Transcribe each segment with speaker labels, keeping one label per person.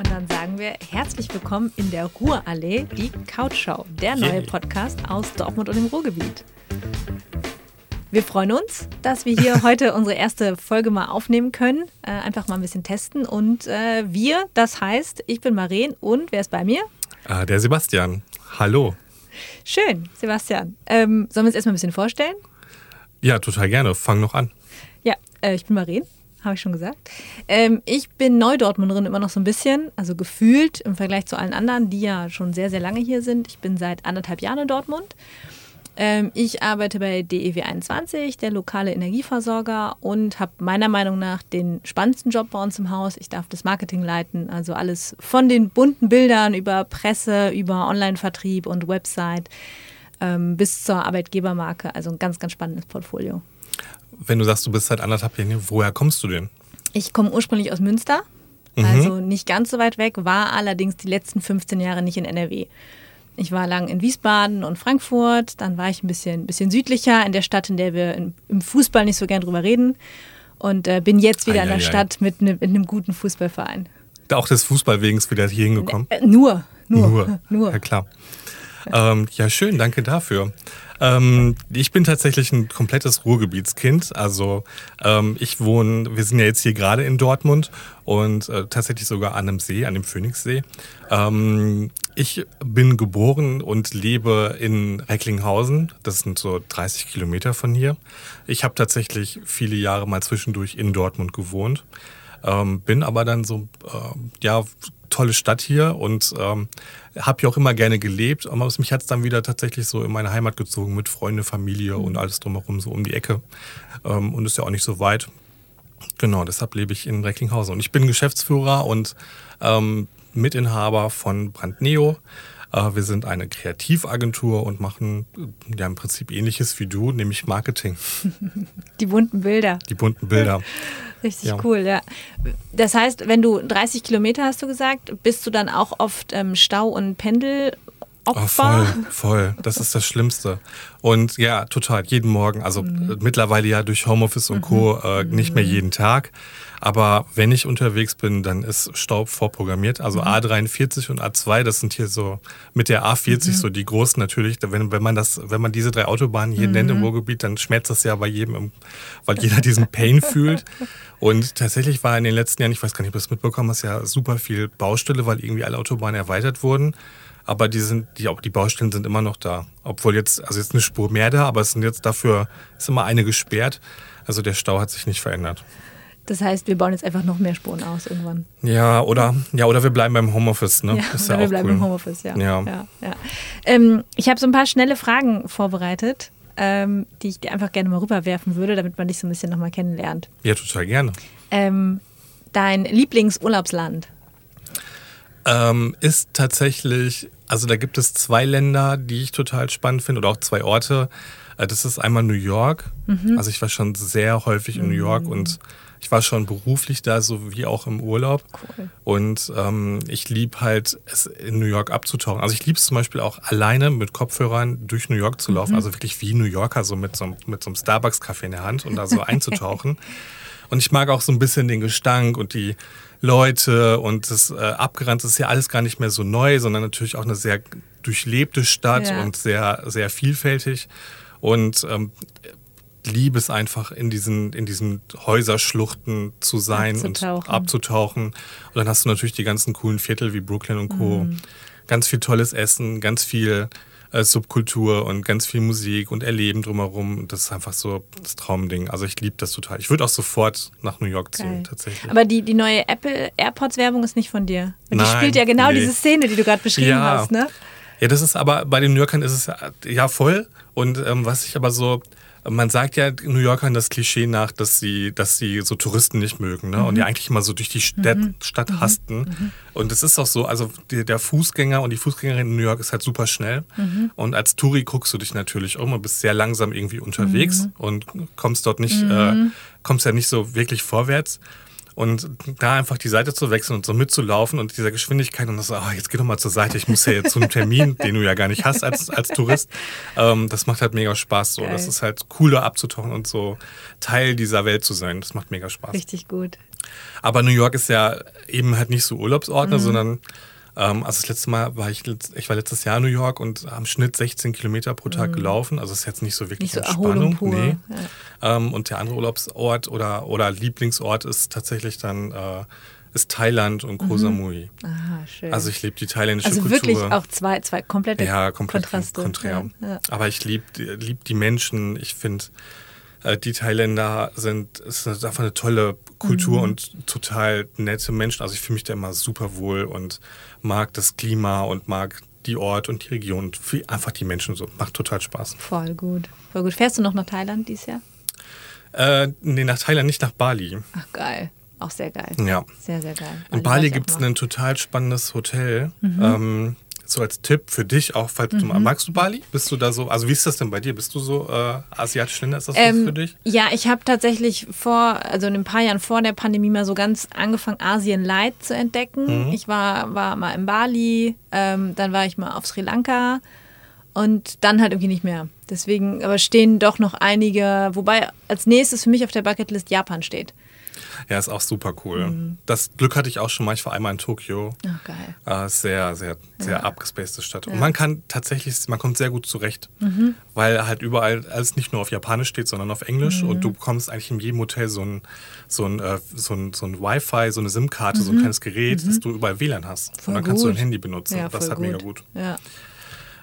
Speaker 1: Und dann sagen wir herzlich willkommen in der Ruhrallee, die Couchshow, der neue
Speaker 2: Yay.
Speaker 1: Podcast aus Dortmund und dem Ruhrgebiet. Wir freuen uns, dass wir hier heute unsere erste Folge mal aufnehmen können. Äh, einfach mal ein bisschen testen. Und äh, wir, das heißt, ich bin Maren und wer ist bei mir?
Speaker 2: Ah, der Sebastian. Hallo.
Speaker 1: Schön, Sebastian. Ähm, sollen wir uns erstmal ein bisschen vorstellen?
Speaker 2: Ja, total gerne. Fang noch an.
Speaker 1: Ja, äh, ich bin Maren, habe ich schon gesagt. Ähm, ich bin Neudortmunderin immer noch so ein bisschen, also gefühlt im Vergleich zu allen anderen, die ja schon sehr, sehr lange hier sind. Ich bin seit anderthalb Jahren in Dortmund. Ähm, ich arbeite bei DEW21, der lokale Energieversorger, und habe meiner Meinung nach den spannendsten Job bei uns im Haus. Ich darf das Marketing leiten, also alles von den bunten Bildern über Presse, über Online-Vertrieb und Website ähm, bis zur Arbeitgebermarke. Also ein ganz, ganz spannendes Portfolio.
Speaker 2: Wenn du sagst, du bist seit anderthalb Jahren hier, woher kommst du denn?
Speaker 1: Ich komme ursprünglich aus Münster, also nicht ganz so weit weg, war allerdings die letzten 15 Jahre nicht in NRW. Ich war lang in Wiesbaden und Frankfurt, dann war ich ein bisschen, bisschen südlicher in der Stadt, in der wir im, im Fußball nicht so gern drüber reden und äh, bin jetzt wieder in der
Speaker 2: Eieiei.
Speaker 1: Stadt mit, ne, mit einem guten Fußballverein.
Speaker 2: Auch des Fußballwegens wieder hier hingekommen?
Speaker 1: Äh, nur, nur, nur.
Speaker 2: Ja, klar. Ähm, ja, schön, danke dafür. Ähm, ich bin tatsächlich ein komplettes Ruhrgebietskind. Also ähm, ich wohne, wir sind ja jetzt hier gerade in Dortmund und äh, tatsächlich sogar an einem See, an dem Phoenixsee. Ähm, ich bin geboren und lebe in Recklinghausen. Das sind so 30 Kilometer von hier. Ich habe tatsächlich viele Jahre mal zwischendurch in Dortmund gewohnt. Ähm, bin aber dann so, ähm, ja, tolle Stadt hier und ähm, habe hier auch immer gerne gelebt. Aber mich hat es dann wieder tatsächlich so in meine Heimat gezogen mit Freunde, Familie und alles drumherum, so um die Ecke. Ähm, und ist ja auch nicht so weit. Genau, deshalb lebe ich in Recklinghausen. Und ich bin Geschäftsführer und ähm, Mitinhaber von Brandneo. Äh, wir sind eine Kreativagentur und machen äh, ja im Prinzip ähnliches wie du, nämlich Marketing.
Speaker 1: Die bunten Bilder.
Speaker 2: Die bunten Bilder.
Speaker 1: Richtig
Speaker 2: Ja.
Speaker 1: cool, ja. Das heißt, wenn du 30 Kilometer hast du gesagt, bist du dann auch oft ähm, Stau- und Pendelopfer?
Speaker 2: Oh, voll, voll. Das ist das Schlimmste. Und ja, total. Jeden Morgen. Also
Speaker 1: Mhm.
Speaker 2: mittlerweile ja durch Homeoffice und Co. Äh, nicht mehr jeden Tag. Aber wenn ich unterwegs bin, dann ist Staub vorprogrammiert.
Speaker 1: Mhm.
Speaker 2: Also A43 und A2, das sind hier so mit der A40
Speaker 1: Mhm.
Speaker 2: so die großen natürlich. Wenn, wenn man das, wenn man diese drei Autobahnen hier nennt
Speaker 1: Mhm.
Speaker 2: im Ruhrgebiet, dann schmerzt das ja bei jedem, im, weil jeder diesen Pain fühlt. Und tatsächlich war in den letzten Jahren, ich weiß gar nicht, ob du das mitbekommen hast, ja super viel Baustelle, weil irgendwie alle Autobahnen erweitert wurden. Aber die sind, die, auch die Baustellen sind immer noch da. Obwohl jetzt, also jetzt eine Spur mehr da, aber es sind jetzt dafür, ist immer eine gesperrt. Also der Stau hat sich nicht verändert.
Speaker 1: Das heißt, wir bauen jetzt einfach noch mehr Spuren aus irgendwann.
Speaker 2: Ja, oder, ja, oder wir bleiben beim Homeoffice, ne?
Speaker 1: Ja,
Speaker 2: ist ja
Speaker 1: wir
Speaker 2: auch
Speaker 1: bleiben
Speaker 2: cool.
Speaker 1: im Homeoffice, ja.
Speaker 2: Ja.
Speaker 1: ja, ja. Ähm, ich habe so ein paar schnelle Fragen vorbereitet, ähm, die ich dir einfach gerne mal rüberwerfen würde, damit man dich so ein bisschen nochmal kennenlernt.
Speaker 2: Ja, total gerne.
Speaker 1: Ähm, dein Lieblingsurlaubsland?
Speaker 2: Ähm, ist tatsächlich, also da gibt es zwei Länder, die ich total spannend finde, oder auch zwei Orte. Äh, Das ist einmal New York.
Speaker 1: Mhm.
Speaker 2: Also ich war schon sehr häufig in New York und ich war schon beruflich da, sowie auch im Urlaub.
Speaker 1: Cool.
Speaker 2: Und ähm, ich liebe halt, es in New York abzutauchen. Also ich liebe es zum Beispiel auch alleine mit Kopfhörern durch New York zu
Speaker 1: Mhm.
Speaker 2: laufen. Also wirklich wie New Yorker, so mit so, einem- mit so einem Starbucks-Kaffee in der Hand und da so einzutauchen. Und ich mag auch so ein bisschen den Gestank und die Leute und das äh, Abgerannt ist ja alles gar nicht mehr so neu, sondern natürlich auch eine sehr durchlebte Stadt
Speaker 1: Ja.
Speaker 2: und sehr, sehr vielfältig. Und ähm, liebe es einfach, in diesen, in diesen Häuserschluchten zu sein und
Speaker 1: Abzutauchen.
Speaker 2: abzutauchen. Und dann hast du natürlich die ganzen coolen Viertel wie Brooklyn und Co.
Speaker 1: Mhm.
Speaker 2: Ganz viel tolles Essen, ganz viel äh, Subkultur und ganz viel Musik und Erleben drumherum. Das ist einfach so das Traumding. Also ich liebe das total. Ich würde auch sofort nach New York ziehen,
Speaker 1: Geil.
Speaker 2: tatsächlich.
Speaker 1: Aber die, die neue Apple AirPods-Werbung ist nicht von dir. Und die
Speaker 2: Nein,
Speaker 1: spielt ja genau
Speaker 2: nee.
Speaker 1: diese Szene, die du gerade beschrieben
Speaker 2: Ja.
Speaker 1: hast, ne?
Speaker 2: Ja, das ist aber bei den New Yorkern ist es ja- ja voll. Und ähm, was ich aber so, man sagt ja New Yorkern das Klischee nach, dass sie, dass sie so Touristen nicht mögen, ne? Und die eigentlich immer so durch die Stadt, Stadt hasten. Und es ist auch so, also die, der Fußgänger und die Fußgängerin in New York ist halt super schnell. Und als Touri guckst du dich natürlich um und bist sehr langsam irgendwie unterwegs und kommst dort nicht, äh, kommst ja nicht so wirklich vorwärts. Und da einfach die Seite zu wechseln und so mitzulaufen und dieser Geschwindigkeit und das so, oh, jetzt geh doch mal zur Seite, ich muss ja jetzt zu einem Termin, den du ja gar nicht hast als, als Tourist. Ähm, das macht halt mega Spaß so.
Speaker 1: Geil.
Speaker 2: Das ist halt cooler abzutauchen und so Teil dieser Welt zu sein. Das macht mega Spaß.
Speaker 1: Richtig gut.
Speaker 2: Aber New York ist ja eben halt nicht so Urlaubsort, ne,
Speaker 1: Mhm.
Speaker 2: sondern also das letzte Mal war ich, ich war letztes Jahr in New York und am Schnitt 16 Kilometer pro Tag gelaufen. Also ist jetzt nicht so wirklich
Speaker 1: Mhm. Nicht so
Speaker 2: Entspannung.
Speaker 1: Pur.
Speaker 2: Nee.
Speaker 1: Ja.
Speaker 2: Ähm, und der andere Urlaubsort oder, oder Lieblingsort ist tatsächlich dann äh, ist Thailand und Koh Samui.
Speaker 1: Aha, schön.
Speaker 2: Also ich liebe die thailändische
Speaker 1: Mhm. Also
Speaker 2: Kultur.
Speaker 1: wirklich auch zwei, zwei komplette
Speaker 2: ja, komplett
Speaker 1: Kontraste.
Speaker 2: konträr.
Speaker 1: Ja, ja.
Speaker 2: Aber ich liebe lieb die Menschen. Ich finde, die Thailänder sind, es ist einfach eine tolle Kultur
Speaker 1: Mhm.
Speaker 2: und total nette Menschen. Also ich fühle mich da immer super wohl und mag das Klima und mag die Ort und die Region und einfach die Menschen so. Macht total Spaß.
Speaker 1: Voll gut. Voll gut. Fährst du noch nach Thailand dieses Jahr?
Speaker 2: Äh, nee, nach Thailand, nicht nach Bali.
Speaker 1: Ach, geil. Auch sehr geil.
Speaker 2: Ja.
Speaker 1: Sehr, sehr geil.
Speaker 2: In Bali
Speaker 1: ich auch
Speaker 2: gibt es ein total spannendes Hotel.
Speaker 1: Mhm.
Speaker 2: Ähm, so als Tipp für dich, auch falls du magst du Bali? Bist du da so, also wie ist das denn bei dir? Bist du so äh, asiatisch Länder? Ist das was
Speaker 1: Ähm,
Speaker 2: für dich?
Speaker 1: Ja, ich habe tatsächlich vor, also in ein paar Jahren vor der Pandemie mal so ganz angefangen, Asien Light zu entdecken.
Speaker 2: Mhm.
Speaker 1: Ich war, war mal in Bali, ähm, dann war ich mal auf Sri Lanka und dann halt irgendwie nicht mehr. Deswegen, aber stehen doch noch einige, wobei als nächstes für mich auf der Bucketlist Japan steht.
Speaker 2: Ja, ist auch super cool.
Speaker 1: Mhm.
Speaker 2: Das Glück hatte ich auch schon mal. Ich war einmal in Tokio.
Speaker 1: Ach, geil.
Speaker 2: Äh, sehr, sehr, sehr
Speaker 1: Ja.
Speaker 2: abgespacede Stadt. Und
Speaker 1: Ja.
Speaker 2: man kann tatsächlich, man kommt sehr gut zurecht,
Speaker 1: Mhm.
Speaker 2: weil halt überall alles nicht nur auf Japanisch steht, sondern auf Englisch.
Speaker 1: Mhm.
Speaker 2: Und du bekommst eigentlich in jedem Hotel so ein, so ein, äh, so ein, so ein Wi-Fi, so eine SIM-Karte, so ein kleines Gerät, dass du überall WLAN hast.
Speaker 1: Mhm. Voll
Speaker 2: und dann kannst du
Speaker 1: gut.
Speaker 2: dein Handy benutzen.
Speaker 1: Ja,
Speaker 2: das ist
Speaker 1: voll
Speaker 2: halt mega gut.
Speaker 1: Ja.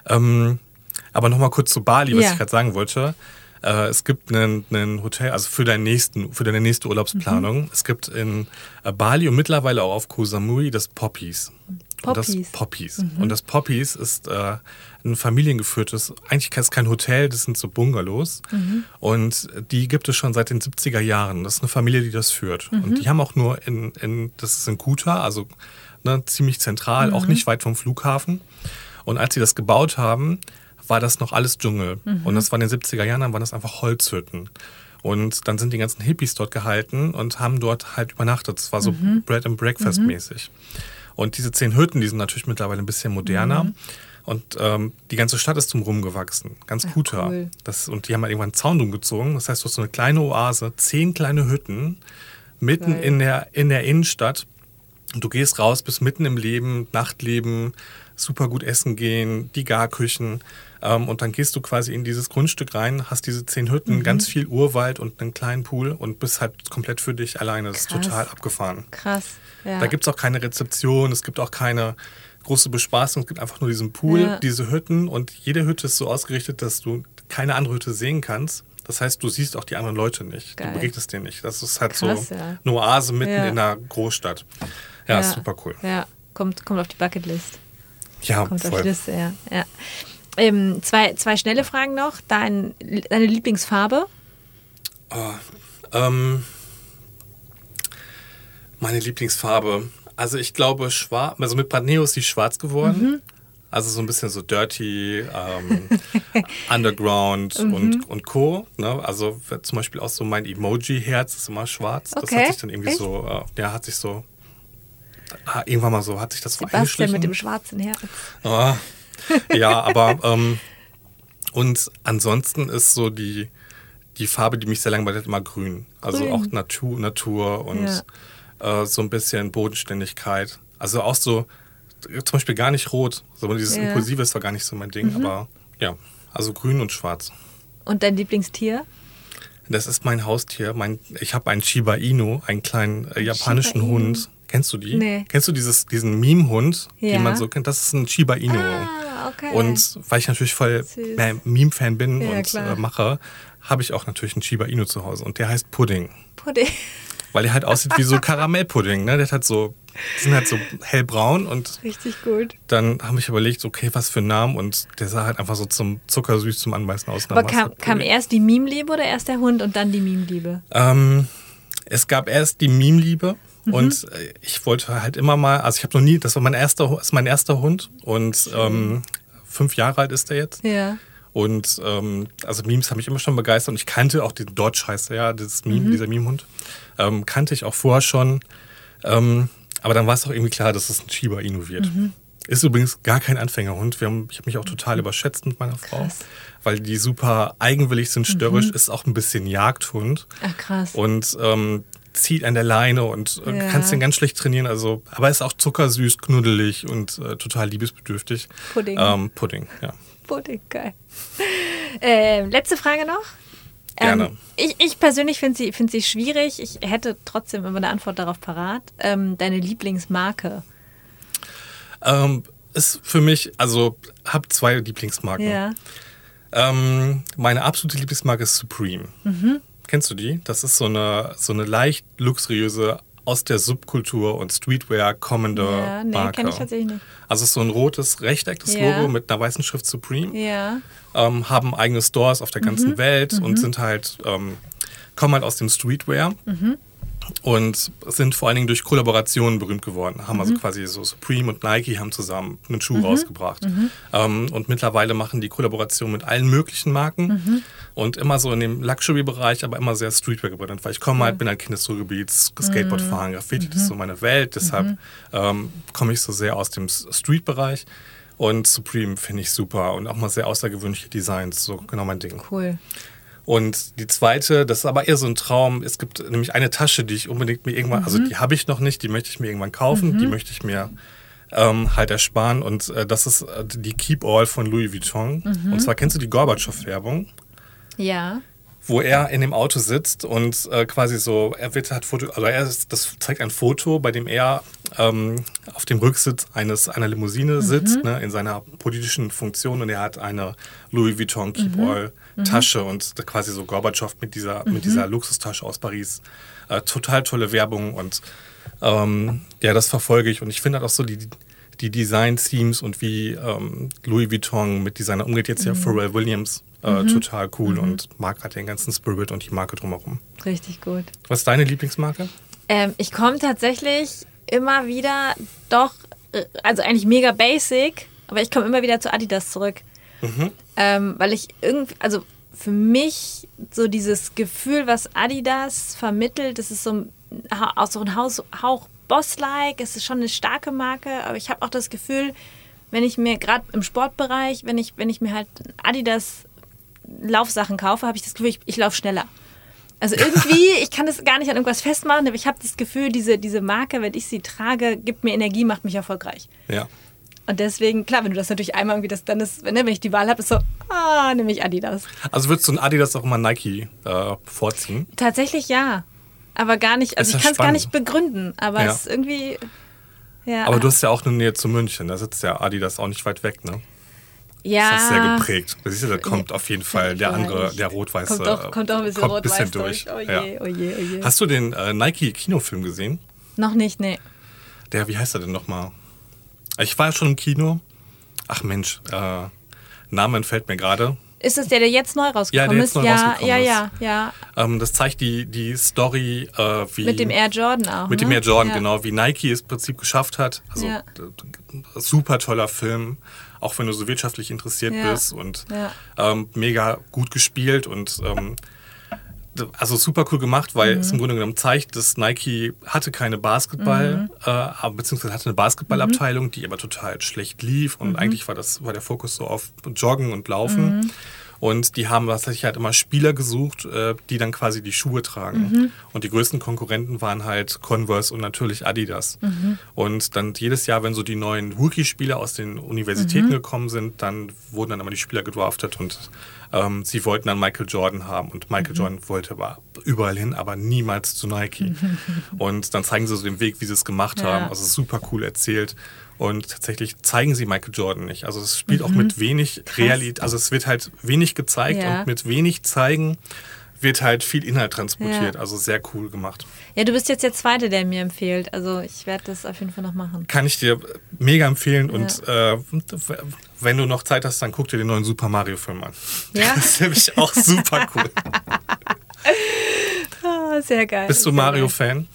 Speaker 2: Ähm, aber nochmal kurz zu Bali, was ich gerade sagen wollte. Äh, es gibt ein Hotel, also für, deinen nächsten, für deine nächste Urlaubsplanung.
Speaker 1: Mhm.
Speaker 2: Es gibt in äh, Bali und mittlerweile auch auf Koh Samui das Poppies. Und das
Speaker 1: Poppies.
Speaker 2: Poppies.
Speaker 1: Mhm.
Speaker 2: Und das Poppies ist äh, ein familiengeführtes, eigentlich ist es kein Hotel, das sind so Bungalows.
Speaker 1: Mhm.
Speaker 2: Und die gibt es schon seit den 70er Jahren. Das ist eine Familie, die das führt.
Speaker 1: Mhm.
Speaker 2: Und die haben auch nur in, in das ist in Kuta, also ne, ziemlich zentral,
Speaker 1: Mhm.
Speaker 2: auch nicht weit vom Flughafen. Und als sie das gebaut haben, war das noch alles Dschungel.
Speaker 1: Mhm.
Speaker 2: Und das war in den 70er Jahren, dann waren das einfach Holzhütten. Und dann sind die ganzen Hippies dort gehalten und haben dort halt übernachtet. Das war so
Speaker 1: Mhm.
Speaker 2: Bread and Breakfast mäßig. Und diese zehn Hütten, die sind natürlich mittlerweile ein bisschen moderner.
Speaker 1: Mhm.
Speaker 2: Und ähm, die ganze Stadt ist drumherum gewachsen. Ganz
Speaker 1: Ach,
Speaker 2: Kuta.
Speaker 1: cool.
Speaker 2: Das, und die haben halt irgendwann einen Zaun drum gezogen. Das heißt, du hast so eine kleine Oase, zehn kleine Hütten, mitten
Speaker 1: Geil.
Speaker 2: in der, in der Innenstadt. Und du gehst raus, bist mitten im Leben, Nachtleben, super gut essen gehen, die Garküchen. Ähm, und dann gehst du quasi in dieses Grundstück rein, hast diese zehn Hütten, ganz viel Urwald und einen kleinen Pool und bist halt komplett für dich alleine. Das ist
Speaker 1: Krass.
Speaker 2: total abgefahren.
Speaker 1: Krass. Ja.
Speaker 2: Da gibt es auch keine Rezeption, es gibt auch keine große Bespaßung, es gibt einfach nur diesen Pool,
Speaker 1: Ja.
Speaker 2: diese Hütten und jede Hütte ist so ausgerichtet, dass du keine andere Hütte sehen kannst. Das heißt, du siehst auch die anderen Leute nicht.
Speaker 1: Geil.
Speaker 2: Du begegnest denen nicht. Das ist halt
Speaker 1: Krass,
Speaker 2: so
Speaker 1: ja.
Speaker 2: eine Oase mitten
Speaker 1: Ja.
Speaker 2: in einer Großstadt. Ja, ist super cool.
Speaker 1: Ja, kommt, kommt auf die Bucketlist.
Speaker 2: Ja,
Speaker 1: Kommt auf die
Speaker 2: voll.
Speaker 1: Liste, ja. ja. Ähm, zwei, zwei schnelle Fragen noch. Dein, deine Lieblingsfarbe?
Speaker 2: Ähm, meine Lieblingsfarbe. Also ich glaube schwarz, also mit Brandneo ist die schwarz geworden.
Speaker 1: Mhm.
Speaker 2: Also so ein bisschen so dirty, ähm, Underground
Speaker 1: Mhm.
Speaker 2: und, und Co. Ne? Also zum Beispiel auch so mein Emoji-Herz ist immer schwarz. Das
Speaker 1: Okay,
Speaker 2: hat sich dann irgendwie
Speaker 1: echt?
Speaker 2: so, äh, ja, hat sich so, ah, irgendwann mal so, hat sich das
Speaker 1: Sebastian mit dem schwarzen Herz.
Speaker 2: Ah, ja, aber ähm, und ansonsten ist so die, die Farbe, die mich sehr langweilt, immer grün. Also
Speaker 1: Grün.
Speaker 2: auch Natur, Natur und äh, so ein bisschen Bodenständigkeit. Also auch so, zum Beispiel gar nicht rot. So dieses
Speaker 1: Ja. Mhm.
Speaker 2: Impulsive ist zwar gar nicht so mein Ding, aber ja, also grün und schwarz.
Speaker 1: Und dein Lieblingstier?
Speaker 2: Das ist mein Haustier. Mein, ich habe einen Shiba Inu, einen kleinen äh, japanischen. Hund. Kennst du die?
Speaker 1: Nee.
Speaker 2: Kennst du dieses, diesen Meme-Hund,
Speaker 1: Ja.
Speaker 2: den man so kennt? Das ist ein Shiba Inu.
Speaker 1: Ah, okay.
Speaker 2: Und weil ich natürlich voll Meme-Fan bin
Speaker 1: Ja,
Speaker 2: und äh, mache, habe ich auch natürlich einen Shiba Inu zu Hause. Und der heißt Pudding.
Speaker 1: Pudding.
Speaker 2: Weil der halt aussieht wie so Karamellpudding. Ne? Der hat halt so, die sind halt so hellbraun. Und
Speaker 1: Richtig gut.
Speaker 2: dann habe ich überlegt, okay, was für ein Name. Und der sah halt einfach so zum zuckersüß zum Anbeißen aus.
Speaker 1: Aber kam,
Speaker 2: halt
Speaker 1: kam erst die Meme-Liebe oder erst der Hund und dann die Meme-Liebe?
Speaker 2: Ähm, es gab erst die Meme-Liebe.
Speaker 1: Mhm.
Speaker 2: Und äh, ich wollte halt immer mal, also ich habe noch nie, das war mein erster, ist mein erster Hund und ähm, fünf Jahre alt ist er jetzt.
Speaker 1: Ja.
Speaker 2: Und ähm, also Memes haben mich immer schon begeistert und ich kannte auch den Dodge heißt er ja, dieses Meme,
Speaker 1: Mhm.
Speaker 2: dieser Meme-Hund. Ähm, kannte ich auch vorher schon. Ähm, aber dann war es auch irgendwie klar, dass es ein Shiba Inu wird.
Speaker 1: Mhm.
Speaker 2: Ist übrigens gar kein Anfängerhund. Wir haben, ich habe mich auch total überschätzt mit meiner Frau,
Speaker 1: Krass.
Speaker 2: weil die super eigenwillig sind, störrisch, ist auch ein bisschen Jagdhund
Speaker 1: Ach krass.
Speaker 2: und ähm, zieht an der Leine und äh,
Speaker 1: Ja.
Speaker 2: kannst den ganz schlecht trainieren. Also, aber ist auch zuckersüß, knuddelig und äh, total liebesbedürftig.
Speaker 1: Pudding.
Speaker 2: Ähm, Pudding, ja.
Speaker 1: Pudding, geil. Ähm, letzte Frage noch.
Speaker 2: Gerne.
Speaker 1: Ähm, ich, ich persönlich finde sie, find sie schwierig. Ich hätte trotzdem immer eine Antwort darauf parat. Ähm, deine Lieblingsmarke.
Speaker 2: Ähm, ist für mich, also habe zwei Lieblingsmarken.
Speaker 1: Ja.
Speaker 2: Ähm, meine absolute Lieblingsmarke ist Supreme.
Speaker 1: Mhm.
Speaker 2: Kennst du die? Das ist so eine, so eine leicht luxuriöse aus der Subkultur und Streetwear kommende
Speaker 1: Ja, nee,
Speaker 2: Marke.
Speaker 1: kenne ich tatsächlich nicht.
Speaker 2: Also es ist so ein rotes Rechteck, das
Speaker 1: Ja.
Speaker 2: Logo mit einer weißen Schrift Supreme.
Speaker 1: Ja.
Speaker 2: ähm, haben eigene Stores auf der ganzen
Speaker 1: Mhm.
Speaker 2: Welt und sind halt, ähm, kommen halt aus dem Streetwear
Speaker 1: Mhm.
Speaker 2: Und sind vor allen Dingen durch Kollaborationen berühmt geworden. Haben
Speaker 1: Mhm.
Speaker 2: also quasi so Supreme und Nike haben zusammen einen Schuh rausgebracht.
Speaker 1: Mhm.
Speaker 2: Ähm, und mittlerweile machen die Kollaboration mit allen möglichen Marken
Speaker 1: Mhm.
Speaker 2: und immer so in dem Luxury-Bereich, aber immer sehr Streetwear gebrannt. Weil ich komme halt, bin halt Kind des Ruhrgebiets, Skateboard
Speaker 1: Mhm.
Speaker 2: fahren, Graffiti, das ist so meine Welt. Deshalb ähm, komme ich so sehr aus dem Street-Bereich. Und Supreme finde ich super und auch mal sehr außergewöhnliche Designs, so genau mein Ding.
Speaker 1: Cool.
Speaker 2: Und die zweite, das ist aber eher so ein Traum. Es gibt nämlich eine Tasche, die ich unbedingt mir irgendwann, also die habe ich noch nicht, die möchte ich mir irgendwann kaufen, die möchte ich mir ähm, halt ersparen. Und äh, das ist äh, die Keep All von Louis Vuitton. Und zwar kennst du die Gorbatschow-Werbung?
Speaker 1: Ja.
Speaker 2: Wo er in dem Auto sitzt und äh, quasi so, er wird hat Foto, also er ist, das zeigt ein Foto, bei dem er ähm, auf dem Rücksitz eines einer Limousine sitzt, ne, in seiner politischen Funktion und er hat eine Louis Vuitton Keep All Tasche und quasi so Gorbatschow mit dieser mit dieser Luxustasche aus Paris. Äh, total tolle Werbung und ähm, ja, das verfolge ich und ich finde halt auch so die die Design-Themes und wie ähm, Louis Vuitton mit Designer umgeht, jetzt ja Pharrell Williams, äh, total cool und mag halt den ganzen Spirit und die Marke drumherum.
Speaker 1: Richtig gut.
Speaker 2: Was ist deine Lieblingsmarke?
Speaker 1: Ähm, ich komme tatsächlich immer wieder doch, äh, also eigentlich mega basic, aber ich komme immer wieder zu Adidas zurück. Ähm, weil ich irgendwie, also für mich so dieses Gefühl, was Adidas vermittelt, das ist so ein, auch so ein Haus, Hauch Boss-like, es ist schon eine starke Marke, aber ich habe auch das Gefühl, wenn ich mir gerade im Sportbereich, wenn ich, wenn ich mir halt Adidas Laufsachen kaufe, habe ich das Gefühl, ich, ich laufe schneller. Also irgendwie, ich kann das gar nicht an irgendwas festmachen, aber ich habe das Gefühl, diese, diese Marke, wenn ich sie trage, gibt mir Energie, macht mich erfolgreich.
Speaker 2: Ja.
Speaker 1: Und deswegen, klar, wenn du das natürlich einmal irgendwie das, dann ist, wenn, ne, wenn ich die Wahl habe, ist so, ah, nehme ich Adidas.
Speaker 2: Also würdest du ein Adidas auch immer Nike äh, vorziehen?
Speaker 1: Tatsächlich ja. Aber gar nicht, also
Speaker 2: Ist
Speaker 1: ich kann es gar nicht begründen, aber
Speaker 2: Ja.
Speaker 1: es ist irgendwie. Ja,
Speaker 2: Aber du hast ja auch eine Nähe zu München, da sitzt ja Adidas auch nicht weit weg, ne?
Speaker 1: ja,
Speaker 2: Das ist sehr geprägt. Da siehst du, da kommt auf jeden Fall der andere, der rot-weiße.
Speaker 1: Kommt doch, kommt ein bisschen
Speaker 2: kommt
Speaker 1: rot
Speaker 2: bisschen
Speaker 1: weiß
Speaker 2: durch.
Speaker 1: Oh je, oh je, oh je.
Speaker 2: Hast du den äh, Nike-Kinofilm gesehen?
Speaker 1: Noch nicht, nee.
Speaker 2: Der, wie heißt er denn nochmal? Ich war ja schon im Kino. Ach Mensch, äh, Name entfällt mir gerade.
Speaker 1: Ist das der, der jetzt neu rausgekommen
Speaker 2: Ja, der jetzt
Speaker 1: ist?
Speaker 2: neu
Speaker 1: ja,
Speaker 2: rausgekommen
Speaker 1: ja,
Speaker 2: ist.
Speaker 1: ja, ja.
Speaker 2: Ähm, das zeigt die, die Story, äh, wie.
Speaker 1: Mit dem Air Jordan auch.
Speaker 2: Mit dem
Speaker 1: ne?
Speaker 2: Air Jordan,
Speaker 1: ja.
Speaker 2: genau, wie Nike es im Prinzip geschafft hat. Also
Speaker 1: Ja.
Speaker 2: super toller Film, auch wenn du so wirtschaftlich interessiert
Speaker 1: Ja.
Speaker 2: bist und
Speaker 1: Ja.
Speaker 2: ähm, mega gut gespielt und ähm, also super cool gemacht, weil
Speaker 1: Mhm.
Speaker 2: es im Grunde genommen zeigt, dass Nike hatte keine Basketball,
Speaker 1: Mhm.
Speaker 2: äh, beziehungsweise hatte eine Basketballabteilung, die aber total schlecht lief
Speaker 1: Mhm.
Speaker 2: und eigentlich war das war der Fokus so auf Joggen und Laufen. Und die haben tatsächlich halt immer Spieler gesucht, äh, die dann quasi die Schuhe tragen.
Speaker 1: Mhm.
Speaker 2: Und die größten Konkurrenten waren halt Converse und natürlich Adidas.
Speaker 1: Mhm.
Speaker 2: Und dann jedes Jahr, wenn so die neuen Rookie-Spieler aus den
Speaker 1: Mhm.
Speaker 2: Universitäten gekommen sind, dann wurden dann immer die Spieler gedraftet und ähm, sie wollten dann Michael Jordan haben. Und Michael
Speaker 1: Mhm.
Speaker 2: Jordan wollte aber überall hin, aber niemals zu Nike. und dann zeigen sie so den Weg, wie sie es gemacht
Speaker 1: Ja.
Speaker 2: haben. Also super cool erzählt. Und tatsächlich zeigen sie Michael Jordan nicht. Also es spielt auch
Speaker 1: Mhm.
Speaker 2: mit wenig Realität. Also es wird halt wenig gezeigt
Speaker 1: Ja.
Speaker 2: und mit wenig zeigen wird halt viel Inhalt transportiert.
Speaker 1: Ja.
Speaker 2: Also sehr cool gemacht.
Speaker 1: Ja, du bist jetzt der Zweite, der mir empfiehlt. Also ich werde das auf jeden Fall noch machen.
Speaker 2: Kann ich dir mega empfehlen. Und äh, wenn du noch Zeit hast, dann guck dir den neuen Super Mario Film an.
Speaker 1: Ja?
Speaker 2: Das ist nämlich auch super cool.
Speaker 1: Ah, sehr geil.
Speaker 2: Bist du. Mario-Fan?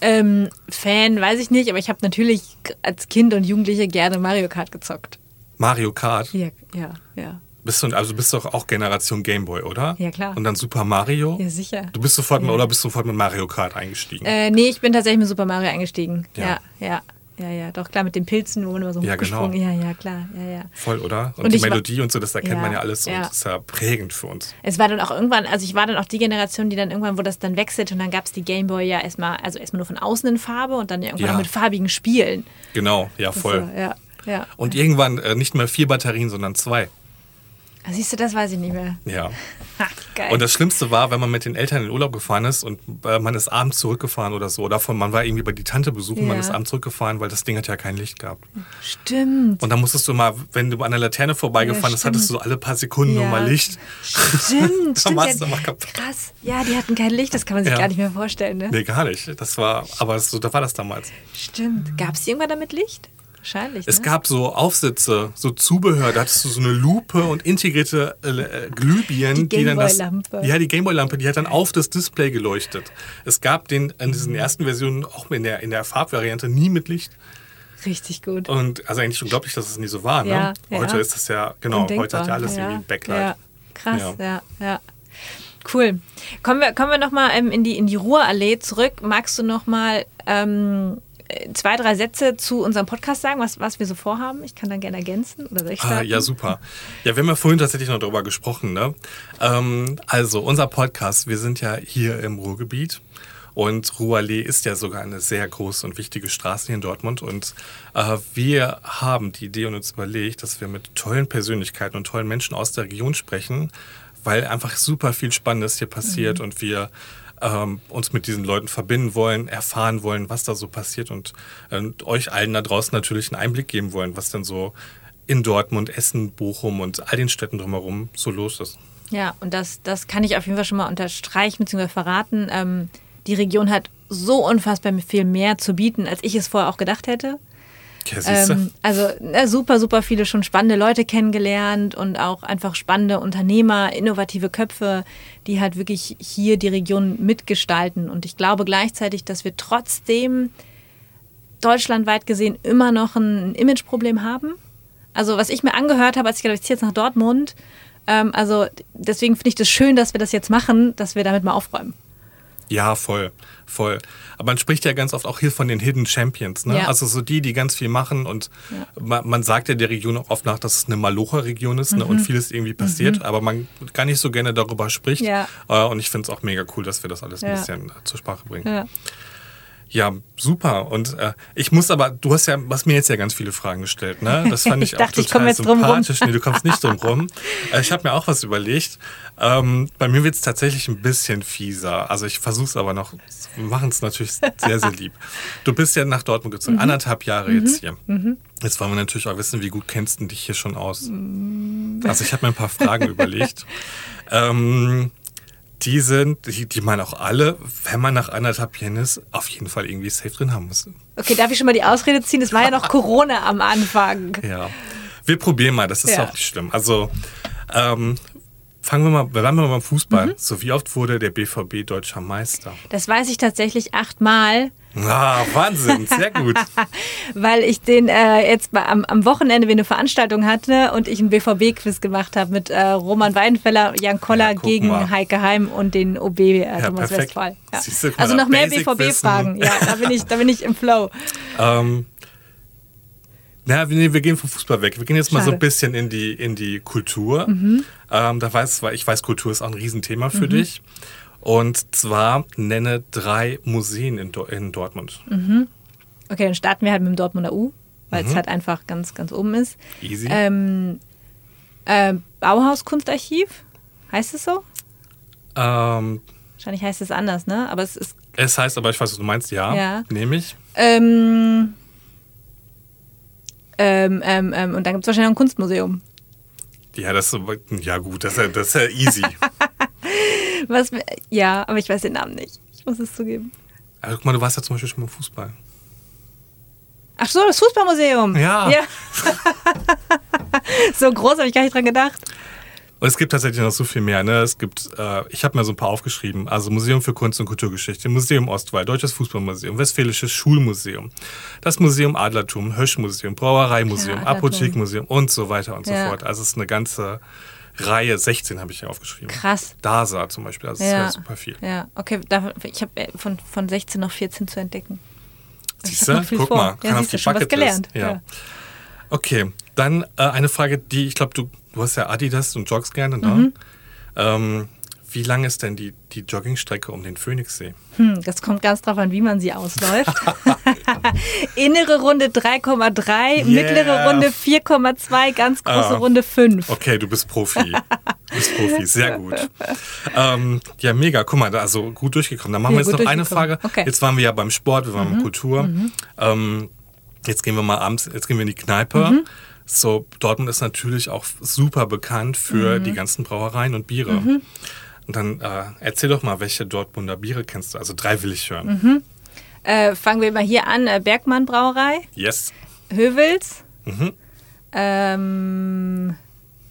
Speaker 1: Ähm, Fan, weiß ich nicht, aber ich habe natürlich als Kind und Jugendliche gerne Mario Kart gezockt.
Speaker 2: Mario Kart.
Speaker 1: Ja, ja, ja.
Speaker 2: Bist du, also bist du auch Generation Gameboy, oder?
Speaker 1: Ja, klar.
Speaker 2: Und dann Super Mario?
Speaker 1: Ja, sicher.
Speaker 2: Du bist sofort
Speaker 1: Ja.
Speaker 2: oder bist sofort mit Mario Kart eingestiegen?
Speaker 1: Äh, nee, ich bin tatsächlich mit Super Mario eingestiegen.
Speaker 2: Ja.
Speaker 1: Ja, ja, ja, ja. Doch klar, mit den Pilzen, wo man immer so
Speaker 2: Ja, genau.
Speaker 1: Ja, ja, klar. Ja, ja.
Speaker 2: Voll, oder? Und,
Speaker 1: Und
Speaker 2: die
Speaker 1: war-
Speaker 2: Melodie und so, das erkennt
Speaker 1: Ja,
Speaker 2: man ja alles und
Speaker 1: ja.
Speaker 2: das ist ja prägend für uns.
Speaker 1: Es war dann auch irgendwann, also ich war dann auch die Generation, die dann irgendwann, wo das dann wechselt und dann gab es die Gameboy ja erstmal, also erstmal nur von außen in Farbe und dann irgendwann
Speaker 2: Ja.
Speaker 1: auch mit farbigen Spielen.
Speaker 2: Genau, ja, voll.
Speaker 1: So, ja, ja.
Speaker 2: Und irgendwann äh, nicht mehr vier Batterien, sondern zwei.
Speaker 1: Siehst du, das weiß ich nicht mehr.
Speaker 2: Ja.
Speaker 1: Ha, geil.
Speaker 2: Und das Schlimmste war, wenn man mit den Eltern in den Urlaub gefahren ist und äh, man ist abends zurückgefahren oder so. Oder man war irgendwie bei die Tante besuchen, man
Speaker 1: Ja.
Speaker 2: ist abends zurückgefahren, weil das Ding hat ja kein Licht gehabt.
Speaker 1: Stimmt.
Speaker 2: Und dann musstest du mal, wenn du an der Laterne vorbeigefahren
Speaker 1: Ja,
Speaker 2: bist, hattest du
Speaker 1: stimmt.
Speaker 2: alle paar Sekunden
Speaker 1: Ja.
Speaker 2: mal Licht.
Speaker 1: Stimmt,
Speaker 2: Dann warst du mal kaputt.
Speaker 1: Krass. Ja, die hatten kein Licht, das kann man sich
Speaker 2: Ja.
Speaker 1: gar nicht mehr vorstellen, ne?
Speaker 2: Nee, gar nicht. Das war, aber so, da war das damals.
Speaker 1: Stimmt. Gab es irgendwann damit Licht? Wahrscheinlich.
Speaker 2: Es
Speaker 1: ne?
Speaker 2: gab so Aufsätze, so Zubehör, da hattest du so eine Lupe und integrierte äh, äh, Glühbirnen,
Speaker 1: Die
Speaker 2: dann das.
Speaker 1: Gameboy-Lampe.
Speaker 2: Ja, die Gameboy-Lampe, die hat dann auf das Display geleuchtet. Es gab den in diesen ersten Versionen auch in der, in der Farbvariante nie mit Licht.
Speaker 1: Richtig gut.
Speaker 2: Und also eigentlich unglaublich, dass es nie so war. Ne?
Speaker 1: Ja,
Speaker 2: heute
Speaker 1: ja.
Speaker 2: ist das ja, genau, heute
Speaker 1: Undenkbar.
Speaker 2: hat ja alles
Speaker 1: ja.
Speaker 2: irgendwie ein Backlight.
Speaker 1: Ja. Krass,
Speaker 2: Ja.
Speaker 1: ja. Cool. Kommen wir, kommen wir nochmal ähm, in, die, in die Ruhrallee zurück. Magst du nochmal ähm, äh, zwei, drei Sätze zu unserem Podcast sagen, was, was wir so vorhaben? Ich kann dann gerne ergänzen. Oder soll
Speaker 2: Ah, ja, super. Ja, wir haben ja vorhin tatsächlich noch darüber gesprochen. Ne? Ähm, also, unser Podcast, wir sind ja hier im Ruhrgebiet. Und Ruhrallee ist ja sogar eine sehr große und wichtige Straße hier in Dortmund. Und äh, wir haben die Idee und uns überlegt, dass wir mit tollen Persönlichkeiten und tollen Menschen aus der Region sprechen, weil einfach super viel Spannendes hier passiert und wir ähm, uns mit diesen Leuten verbinden wollen, erfahren wollen, was da so passiert und, und euch allen da draußen natürlich einen Einblick geben wollen, was denn so in Dortmund, Essen, Bochum und all den Städten drumherum so los ist.
Speaker 1: Ja, und das, das kann ich auf jeden Fall schon mal unterstreichen bzw. verraten. Ähm, die Region hat so unfassbar viel mehr zu bieten, als ich es vorher auch gedacht hätte. Ähm, also na, super, super viele schon spannende Leute kennengelernt und auch einfach spannende Unternehmer, innovative Köpfe, die halt wirklich hier die Region mitgestalten. Und ich glaube gleichzeitig, dass wir trotzdem deutschlandweit gesehen immer noch ein Imageproblem haben. Also was ich mir angehört habe, als ich habe, ich ziehe jetzt nach Dortmund. Ähm, also deswegen finde ich das schön, dass wir das jetzt machen, dass wir damit mal aufräumen.
Speaker 2: Ja, voll, voll. Aber man spricht ja ganz oft auch hier von den Hidden Champions, ne?
Speaker 1: Ja.
Speaker 2: Also so die, die ganz viel machen und man, man sagt ja der Region auch oft nach, dass es eine Malocha-Region ist ne? und vieles irgendwie passiert, aber man gar nicht so gerne darüber spricht.
Speaker 1: Mhm. Ja.
Speaker 2: Äh, Und ich finde es auch mega cool, dass wir das alles ein
Speaker 1: Ja.
Speaker 2: bisschen äh, zur Sprache bringen.
Speaker 1: Ja.
Speaker 2: Super. Und äh, ich muss aber, du hast ja, hast mir jetzt ja ganz viele Fragen gestellt, ne? Das fand ich,
Speaker 1: Ich
Speaker 2: auch
Speaker 1: dachte, ich
Speaker 2: total
Speaker 1: rum.
Speaker 2: sympathisch. Nee, du kommst nicht drum rum. Äh, ich habe mir auch was überlegt. Ähm, bei mir wird es tatsächlich ein bisschen fieser. Also ich versuche es aber noch. Wir machen es natürlich sehr, sehr lieb. Du bist ja nach Dortmund
Speaker 1: Mhm.
Speaker 2: gezogen, anderthalb Jahre jetzt hier. Jetzt wollen wir natürlich auch wissen, wie gut kennst du dich hier schon aus?
Speaker 1: Mhm.
Speaker 2: Also ich habe mir ein paar Fragen überlegt. Ähm, die sind, die, die man auch alle, wenn man nach anderthalb Jahren ist, auf jeden Fall irgendwie safe drin haben muss.
Speaker 1: Okay, darf ich schon mal die Ausrede ziehen? Es war ja noch Corona am Anfang.
Speaker 2: Ja. Wir probieren mal, das ist
Speaker 1: Ja.
Speaker 2: auch nicht schlimm. Also, ähm, fangen wir mal, bleiben wir mal beim Fußball.
Speaker 1: Mhm.
Speaker 2: So, wie oft wurde der BVB deutscher Meister?
Speaker 1: Das weiß ich tatsächlich achtmal,
Speaker 2: Ah, Wahnsinn, sehr gut.
Speaker 1: weil ich den äh, jetzt mal am, am Wochenende wie eine Veranstaltung hatte und ich einen BVB-Quiz gemacht habe mit äh, Roman Weidenfeller, Jan Koller
Speaker 2: Ja,
Speaker 1: gegen
Speaker 2: mal.
Speaker 1: Heike Heim und den OB äh, Thomas
Speaker 2: perfekt.
Speaker 1: Westphal. Ja.
Speaker 2: Du,
Speaker 1: Also noch mehr BVB-Fragen. Ja, da bin, ich, da bin ich im Flow.
Speaker 2: ähm, na, wir, nee, wir gehen vom Fußball weg. Wir gehen jetzt mal so
Speaker 1: Schade.
Speaker 2: ein bisschen in die, in die Kultur. Ähm, da weiß, ich weiß, Kultur ist auch ein Riesenthema für dich. Und zwar nenne drei Museen in, Dor- in Dortmund.
Speaker 1: Okay, dann starten wir halt mit dem Dortmunder U, weil es halt einfach ganz, ganz oben ist.
Speaker 2: Easy.
Speaker 1: Ähm, äh, Bauhaus Kunstarchiv, heißt es so?
Speaker 2: Ähm,
Speaker 1: Wahrscheinlich heißt es anders, ne? Aber es ist
Speaker 2: es heißt aber, ich weiß, was du meinst, ja.
Speaker 1: Ja.
Speaker 2: Nehme ich.
Speaker 1: Ähm, ähm, ähm, ähm, und dann gibt es wahrscheinlich noch ein Kunstmuseum.
Speaker 2: Ja, das ist, ja gut, das ist ja, das ist ja easy.
Speaker 1: Was, ja, aber ich weiß den Namen nicht. Ich muss es zugeben.
Speaker 2: also, guck mal, du warst ja zum Beispiel schon beim Fußball.
Speaker 1: Ach so, das Fußballmuseum.
Speaker 2: Ja.
Speaker 1: so groß habe ich gar nicht dran gedacht.
Speaker 2: Und es gibt tatsächlich noch so viel mehr. Ne? Es gibt, äh, ich habe mir so ein paar aufgeschrieben. Also Museum für Kunst und Kulturgeschichte, Museum Ostwald, Deutsches Fußballmuseum, Westfälisches Schulmuseum, das Museum Adlertum, Höschmuseum, Brauereimuseum,
Speaker 1: Klar, Adlertum.
Speaker 2: Apothekenmuseum und so weiter und so
Speaker 1: Ja.
Speaker 2: fort. Also es ist eine ganze Reihe, 16 habe ich hier aufgeschrieben.
Speaker 1: Krass.
Speaker 2: DASA zum Beispiel, also das ist
Speaker 1: Ja.
Speaker 2: ja super viel.
Speaker 1: Ja, okay, ich habe von, von 16 noch 14 zu entdecken. Ich
Speaker 2: Siehst du? Guck
Speaker 1: vor.
Speaker 2: mal,
Speaker 1: Ja,
Speaker 2: kann auf
Speaker 1: siehst du,
Speaker 2: die Bucketlist.
Speaker 1: gelernt.
Speaker 2: Ja.
Speaker 1: Ja.
Speaker 2: Okay, dann äh, eine Frage, die ich glaube, du, du hast ja Adidas und joggst gerne, ne?
Speaker 1: Mhm.
Speaker 2: Ähm, wie lang ist denn die, die Joggingstrecke um den Phoenixsee?
Speaker 1: Hm, das kommt ganz drauf an, wie man sie ausläuft. Innere Runde 3,3, mittlere Runde 4,2, ganz große
Speaker 2: Ah.
Speaker 1: Runde 5.
Speaker 2: Okay, du bist Profi. Du bist Profi, sehr gut. Ähm, ja, mega. Guck mal, also gut durchgekommen. Dann machen
Speaker 1: Ja,
Speaker 2: wir jetzt noch eine. Frage.
Speaker 1: Okay. Mhm.
Speaker 2: Jetzt waren wir ja beim Sport, wir waren bei Kultur. Ähm, jetzt gehen wir mal abends, jetzt gehen wir in die Kneipe.
Speaker 1: Mhm.
Speaker 2: So, Dortmund ist natürlich auch super bekannt für
Speaker 1: Mhm.
Speaker 2: die ganzen Brauereien und Biere. Und dann äh, erzähl doch mal, welche Dortmunder Biere kennst du? Also drei will ich hören.
Speaker 1: Mhm. Äh, fangen wir mal hier an. Äh, Bergmann Brauerei,
Speaker 2: Yes.
Speaker 1: Hövels.
Speaker 2: Mhm.
Speaker 1: Ähm,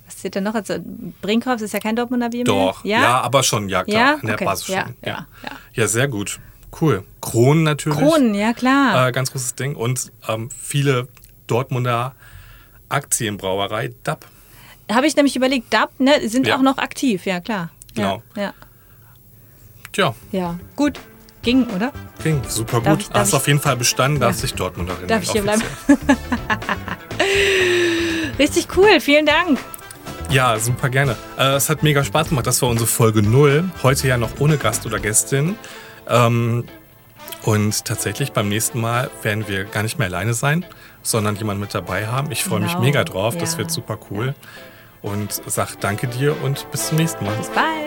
Speaker 1: was steht da noch? Also, Brinkhoffs ist ja kein Dortmunder Bier mehr.
Speaker 2: Doch. Ja? aber schon, ja klar.
Speaker 1: Ja?
Speaker 2: An der
Speaker 1: Okay.
Speaker 2: Basis
Speaker 1: Ja,
Speaker 2: schon.
Speaker 1: ja, ja.
Speaker 2: ja, sehr gut. Cool. Kronen natürlich.
Speaker 1: Kronen, ja klar.
Speaker 2: Äh, ganz großes Ding. Und ähm, viele Dortmunder Aktienbrauerei DAP.
Speaker 1: Habe ich nämlich überlegt, DAP, ne, sind
Speaker 2: Ja.
Speaker 1: auch noch aktiv, ja klar.
Speaker 2: Genau.
Speaker 1: Ja, ja,
Speaker 2: Tja,
Speaker 1: ja. gut. Ging, oder?
Speaker 2: ging super
Speaker 1: Darf
Speaker 2: gut.
Speaker 1: ich-
Speaker 2: Hast
Speaker 1: ich-
Speaker 2: auf jeden Fall bestanden, darfst
Speaker 1: Ja.
Speaker 2: dich Dortmunderin
Speaker 1: Darf ich hier bleiben? Richtig cool, vielen Dank.
Speaker 2: Ja, super gerne. Äh, es hat mega Spaß gemacht. Das war unsere Folge 0. Heute ja noch ohne Gast oder Gästin. Ähm, und tatsächlich beim nächsten Mal werden wir gar nicht mehr alleine sein, sondern jemanden mit dabei haben. Ich freue mich
Speaker 1: Genau.
Speaker 2: mega drauf. Das
Speaker 1: Ja.
Speaker 2: wird super cool. Und sag danke dir und bis zum nächsten Mal.
Speaker 1: Bis bald.